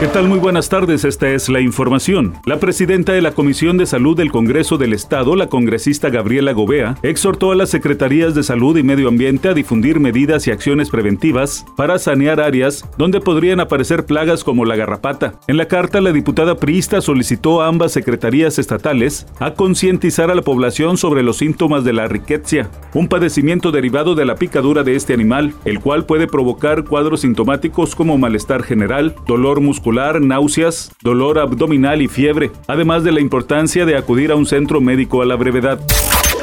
¿Qué tal? Muy buenas tardes, esta es la información. La presidenta de la Comisión de Salud del Congreso del Estado, la congresista Gabriela Gobea, exhortó a las Secretarías de Salud y Medio Ambiente a difundir medidas y acciones preventivas para sanear áreas donde podrían aparecer plagas como la garrapata. En la carta, la diputada priista solicitó a ambas secretarías estatales a concientizar a la población sobre los síntomas de la riqueza, un padecimiento derivado de la picadura de este animal, el cual puede provocar cuadros sintomáticos como malestar general, dolor muscular, náuseas, dolor abdominal y fiebre, además de la importancia de acudir a un centro médico a la brevedad.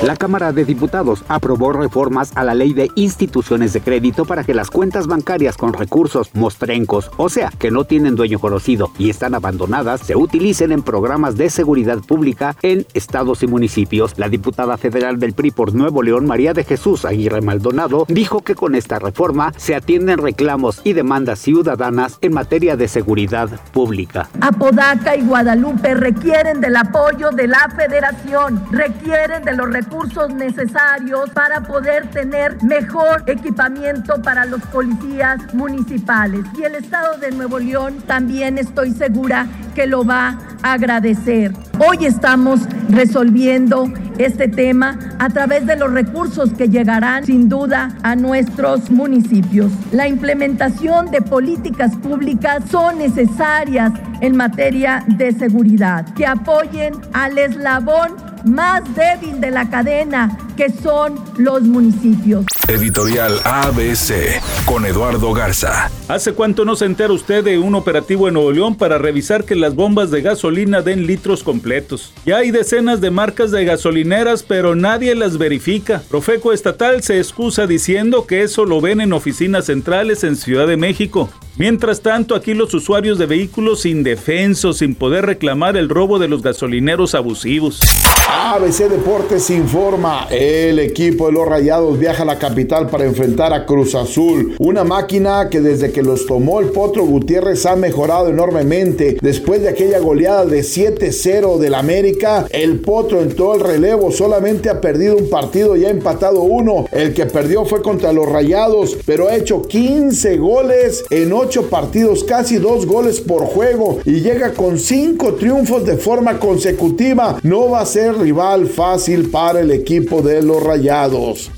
La Cámara de Diputados aprobó reformas a la ley de instituciones de crédito para que las cuentas bancarias con recursos mostrencos, o sea, que no tienen dueño conocido y están abandonadas, se utilicen en programas de seguridad pública en estados y municipios. La diputada federal del PRI por Nuevo León, María de Jesús Aguirre Maldonado, dijo que con esta reforma se atienden reclamos y demandas ciudadanas en materia de seguridad pública. Apodaca y Guadalupe requieren del apoyo de la federación, requieren de los recursos recursos necesarios para poder tener mejor equipamiento para los policías municipales. Y el Estado de Nuevo León también estoy segura que lo va a agradecer. Hoy estamos resolviendo este tema a través de los recursos que llegarán sin duda a nuestros municipios. La implementación de políticas públicas son necesarias en materia de seguridad, que apoyen al eslabón más débil de la cadena, que son los municipios. Editorial ABC con Eduardo Garza. ¿Hace cuánto no se entera usted de un operativo en Nuevo León para revisar que las bombas de gasolina den litros completos? Ya hay decenas de marcas de gasolineras, pero nadie las verifica. Profeco Estatal se excusa diciendo que eso lo ven en oficinas centrales en Ciudad de México. Mientras tanto, aquí los usuarios de vehículos indefensos sin poder reclamar el robo de los gasolineros abusivos. ABC Deportes informa, el equipo de los Rayados viaja a la capital para enfrentar a Cruz Azul, una máquina que desde que los tomó el Potro Gutiérrez ha mejorado enormemente. Después de aquella goleada de 7-0 del América, el Potro en todo el relevo solamente ha perdido un partido y ha empatado uno. El que perdió fue contra los Rayados, pero ha hecho 15 goles en 8 partidos, casi 2 goles por juego y llega con 5 triunfos de forma consecutiva. No va a ser rival fácil para el equipo de los Rayados.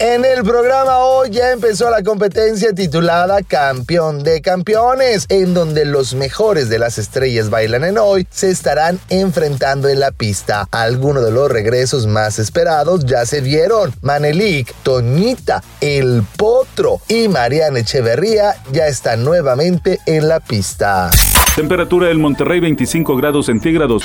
En el programa hoy ya empezó la competencia titulada Campeón de Campeones, en donde los mejores de las estrellas bailan en hoy se estarán enfrentando en la pista. Algunos de los regresos más esperados ya se vieron. Manelik, Toñita, El Potro y Mariana Echeverría ya están nuevamente en la pista. Temperatura del Monterrey 25 grados centígrados.